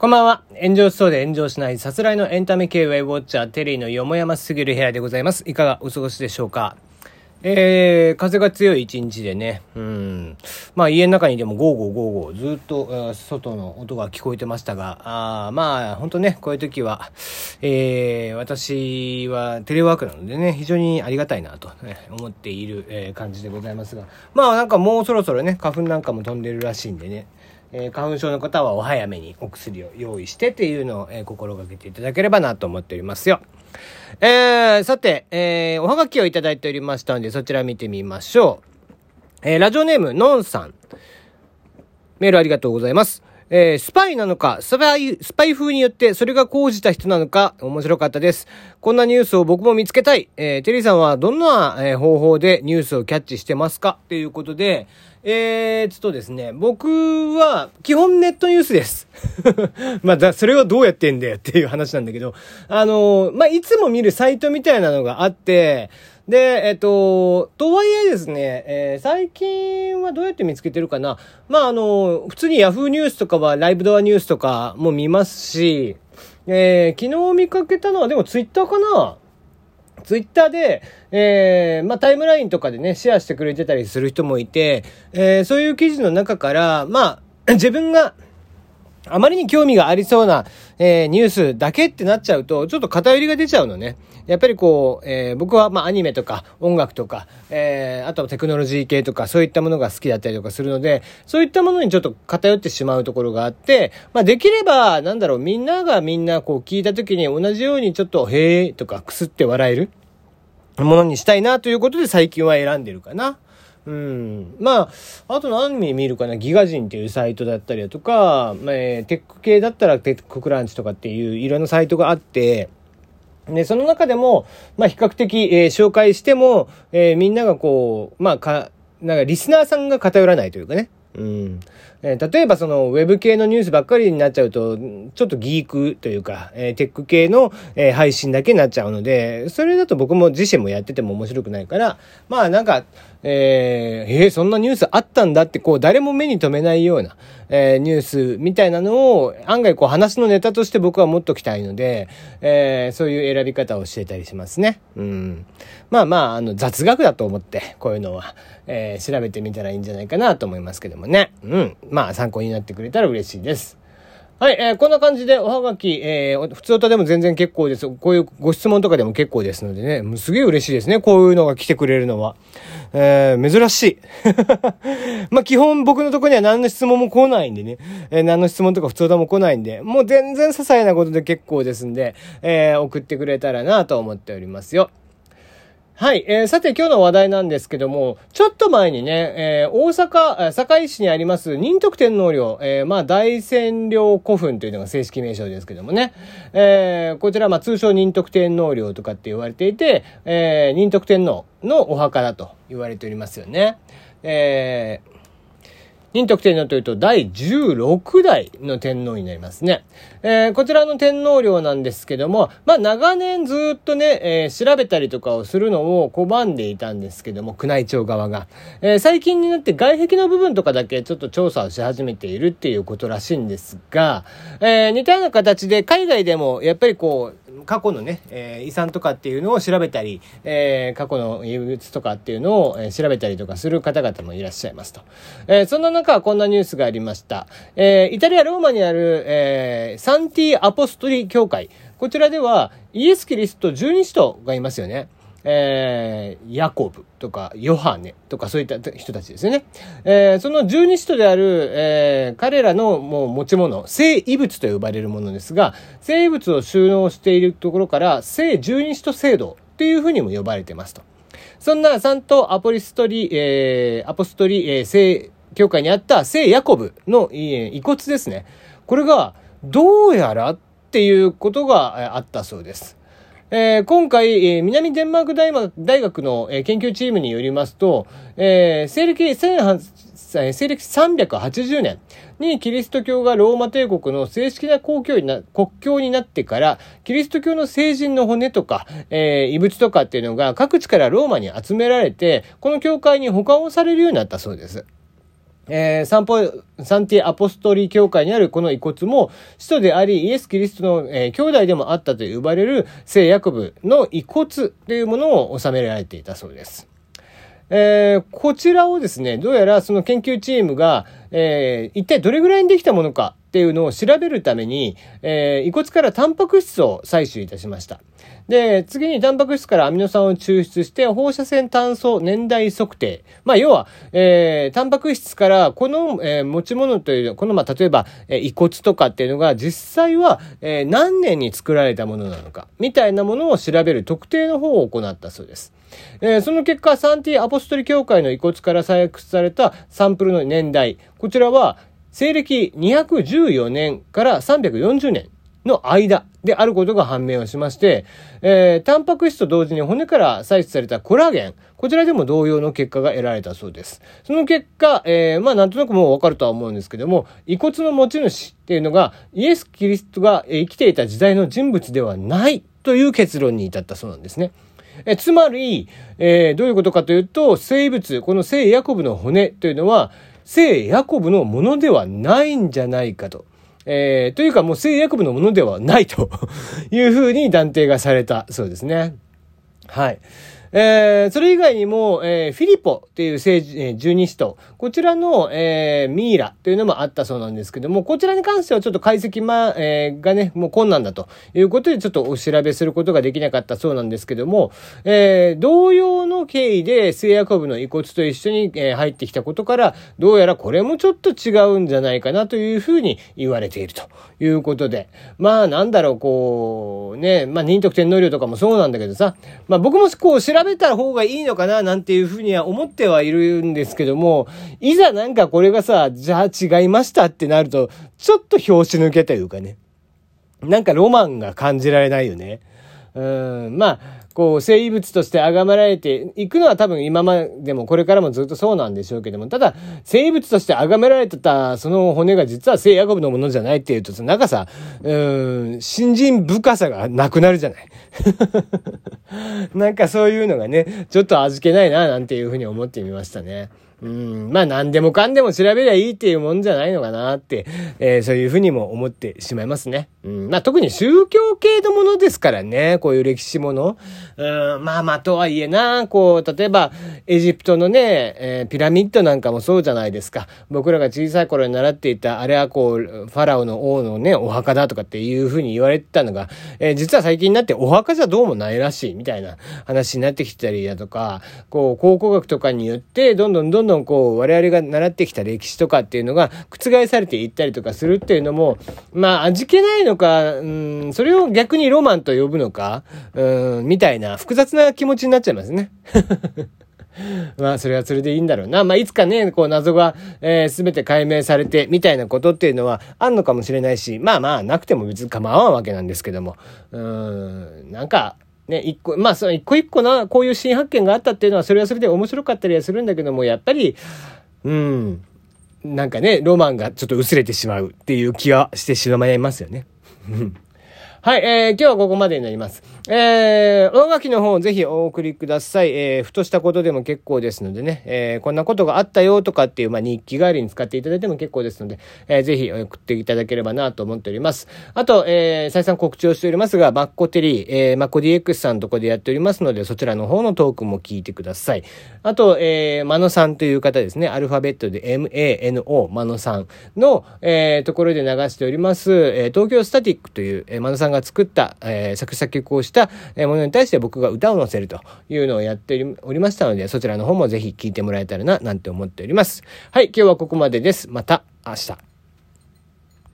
こんばんは。炎上しそうで炎上しないさすらいのエンタメ系ウェイウォッチャーテリーのよもやますぎる部屋でございます。いかがお過ごしでしょうか？えー、風が強い一日でね、うん。まあ家の中にでもゴーゴーゴーゴーずっと外の音が聞こえてましたが、あまあ本当ね、こういう時は、えー、私はテレワークなのでね、非常にありがたいなと、ね、思っている、えー、感じでございますが、まあなんかもうそろそろね、花粉なんかも飛んでるらしいんでね、えー、花粉症の方はお早めにお薬を用意してっていうのを、えー、心がけていただければなと思っておりますよ。えー、さて、え、おはがきをいただいておりましたので、そちら見てみましょう。え、ラジオネーム、のんさん。メールありがとうございます。えー、スパイなのか、スパイ、スパイ風によってそれが高じた人なのか、面白かったです。こんなニュースを僕も見つけたい。えー、テリーさんはどんな、えー、方法でニュースをキャッチしてますか？ということで、えー、っとですね、僕は基本ネットニュースです。まあ、だ、それはどうやってんだよっていう話なんだけど、あのー、まあ、いつも見るサイトみたいなのがあって、で、えっと、とはいえですね、えー、最近はどうやって見つけてるかな。まあ、あの、普通に Yahoo ニュースとかはライブドアニュースとかも見ますし、えー、昨日見かけたのはでも Twitter かなツイッターで、えー、まあ、タイムラインとかでね、シェアしてくれてたりする人もいて、えー、そういう記事の中から、まあ、自分が、あまりに興味がありそうな、えー、ニュースだけってなっちゃうと、ちょっと偏りが出ちゃうのね。やっぱりこう、えー、僕はまあアニメとか音楽とか、えー、あとはテクノロジー系とかそういったものが好きだったりとかするので、そういったものにちょっと偏ってしまうところがあって、まあできれば、なんだろう、みんながみんなこう聞いた時に同じようにちょっと、へえとかくすって笑えるものにしたいなということで最近は選んでるかな。うん。まあ、あと何見るかな、ギガ人っていうサイトだったりだとか、まあ、テック系だったらテッククランチとかっていういろんなサイトがあって、で、その中でも、まあ、比較的、えー、紹介しても、えー、みんながこう、まあ、か、なんかリスナーさんが偏らないというかね。うん。えー、例えばそのウェブ系のニュースばっかりになっちゃうと、ちょっとギークというか、えー、テック系の、えー、配信だけになっちゃうので、それだと僕も自身もやってても面白くないから、まあなんか、えー、えー、そんなニュースあったんだってこう誰も目に留めないような、えー、ニュースみたいなのを案外こう話のネタとして僕は持っときたいので、えー、そういう選び方をしてたりしますね。うん。まあまあ、あの雑学だと思ってこういうのは、えー、調べてみたらいいんじゃないかなと思いますけどもね。うん。まあ参考になってくれたら嬉しいです。はい、えー、こんな感じでおはがき、えー、普通歌でも全然結構です。こういうご質問とかでも結構ですのでね、もうすげえ嬉しいですね。こういうのが来てくれるのは。えー、珍しい。まあ、基本僕のとこには何の質問も来ないんでね、えー、何の質問とか普通歌も来ないんで、もう全然些細なことで結構ですんで、えー、送ってくれたらなと思っておりますよ。はい。えー、さて今日の話題なんですけども、ちょっと前にね、えー、大阪、堺市にあります仁徳天皇陵、えー、まあ大仙陵古墳というのが正式名称ですけどもね、えー、こちらまあ通称仁徳天皇陵とかって言われていて、えー、仁徳天皇のお墓だと言われておりますよね。えー、仁徳天皇というと第16代の天皇になりますね。えー、こちらの天皇陵なんですけども、まあ長年ずっとね、えー、調べたりとかをするのを拒んでいたんですけども、宮内庁側が。えー、最近になって外壁の部分とかだけちょっと調査をし始めているっていうことらしいんですが、え似たような形で海外でもやっぱりこう、過去のね、え遺産とかっていうのを調べたり、え過去の遺物とかっていうのを、え調べたりとかする方々もいらっしゃいますと。えそんな中、こんなニュースがありました。えイタリア・ローマにある、えサンティ・アポストリ教会。こちらでは、イエス・キリスト12使徒がいますよね。えー、ヤコブとかヨハネとかそういった人たちですよね。えー、その十二使徒である、えー、彼らのもう持ち物、聖遺物と呼ばれるものですが、聖遺物を収納しているところから聖十二使徒制度っていうふうにも呼ばれてますと。そんなサントアポリストリ、えー、アポストリ、えー、聖教会にあった聖ヤコブの、遺骨ですね。これがどうやらっていうことがあったそうです。えー、今回、えー、南デンマーク大学の、えー、研究チームによりますと、えー、西暦西暦380年にキリスト教がローマ帝国の正式な公共にな国境になってから、キリスト教の聖人の骨とか、えー、遺物とかっていうのが各地からローマに集められて、この教会に保管をされるようになったそうです。えー、サンポ、サンティアポストリー教会にあるこの遺骨も、使徒であり、イエス・キリストの、えー、兄弟でもあったと呼ばれる聖ヤコブの遺骨というものを収められていたそうです。えー、こちらをですね、どうやらその研究チームが、えー、一体どれぐらいにできたものかっていうのを調べるために、えー、遺骨からタンパク質を採取いたしました。で、次にタンパク質からアミノ酸を抽出して、放射線炭素年代測定。まあ、要は、えー、タンパク質からこの、えー、持ち物という、この、まあ、例えば、えー、遺骨とかっていうのが実際は、えー、何年に作られたものなのか、みたいなものを調べる特定の方を行ったそうです。えー、その結果、サンティアポストリ教会の遺骨から採掘されたサンプルの年代、こちらは、西暦214年から340年の間であることが判明をしまして、えー、タンパク質と同時に骨から採取されたコラーゲン、こちらでも同様の結果が得られたそうです。その結果、えー、まあなんとなくもうわかるとは思うんですけども、遺骨の持ち主っていうのが、イエス・キリストが生きていた時代の人物ではないという結論に至ったそうなんですね。えつまり、えー、どういうことかというと、生物、この聖ヤコブの骨というのは、聖ヤコブのものではないんじゃないかと。えー、というかもう聖ヤコブのものではないというふうに断定がされたそうですね。はい。えー、それ以外にも、えー、フィリポっていう聖、えー、十二使徒、こちらの、えー、ミイラというのもあったそうなんですけども、こちらに関してはちょっと解析、ま、えー、がね、もう困難だということでちょっとお調べすることができなかったそうなんですけども、えー、同様の経緯で聖ヤコブの遺骨と一緒に、えー、入ってきたことから、どうやらこれもちょっと違うんじゃないかなというふうに言われているということで、まあなんだろう、こう、ね、まあ仁徳天皇陵とかもそうなんだけどさ、まあ僕もこう調べた方がいいのかななんていうふうには思ってはいるんですけども、いざなんかこれがさ、じゃあ違いましたってなると、ちょっと拍子抜けというかね。なんかロマンが感じられないよね。うん、まあ、こう、生物として崇められていくのは多分今までもこれからもずっとそうなんでしょうけども、ただ、生物として崇められてたその骨が実は聖ヤコブのものじゃないっていうと、なんかさ、うん、新人深さがなくなるじゃない。なんかそういうのがね、ちょっと味気ないな、なんていうふうに思ってみましたね。うん、まあ何でもかんでも調べりゃいいっていうもんじゃないのかなって、えー、そういうふうにも思ってしまいますね。うん、まあ特に宗教系のものですからね、こういう歴史もの。うん、まあまあとはいえな、こう、例えばエジプトのね、えー、ピラミッドなんかもそうじゃないですか。僕らが小さい頃に習っていた、あれはこう、ファラオの王のね、お墓だとかっていうふうに言われてたのが、えー、実は最近になってお墓じゃどうもないらしいみたいな話になってきたりだとか、こう、考古学とかによって、どんどんどんどんこう、我々が習ってきた歴史とかっていうのが覆されていったりとかするっていうのも、まあ、味気ないのか、うん、それを逆にロマンと呼ぶのか、うん、みたいな複雑な気持ちになっちゃいますね。まあ、それはそれでいいんだろうな。まあ、いつかね、こう、謎が、えー、全て解明されて、みたいなことっていうのは、あんのかもしれないし、まあまあ、なくても別に構わんわけなんですけども。うん、なんか、ね、一個、まあ、その一個一個な、こういう新発見があったっていうのは、それはそれで面白かったりはするんだけども、やっぱり、うん、なんかね、ロマンがちょっと薄れてしまうっていう気はしてしまいますよね。はい、えー、今日はここまでになります。えー、おがきの方ぜひお送りください。えー、ふとしたことでも結構ですのでね、えー、こんなことがあったよとかっていう、まあ、日記代わりに使っていただいても結構ですので、えー、ぜひ送っていただければなと思っております。あと、えー、再三告知をしておりますが、マッコテリー、えー、マッコ DX さんのとこでやっておりますので、そちらの方のトークも聞いてください。あと、えー、マノさんという方ですね、アルファベットで MANO、マノさんの、えー、ところで流しております、えー、東京スタティックという、えー、マノさんが作った、えー、作作曲をしたものに対して僕が歌を載せるというのをやっておりましたので、そちらの方もぜひ聴いてもらえたらな、なんて思っております。はい、今日はここまでです。また明日。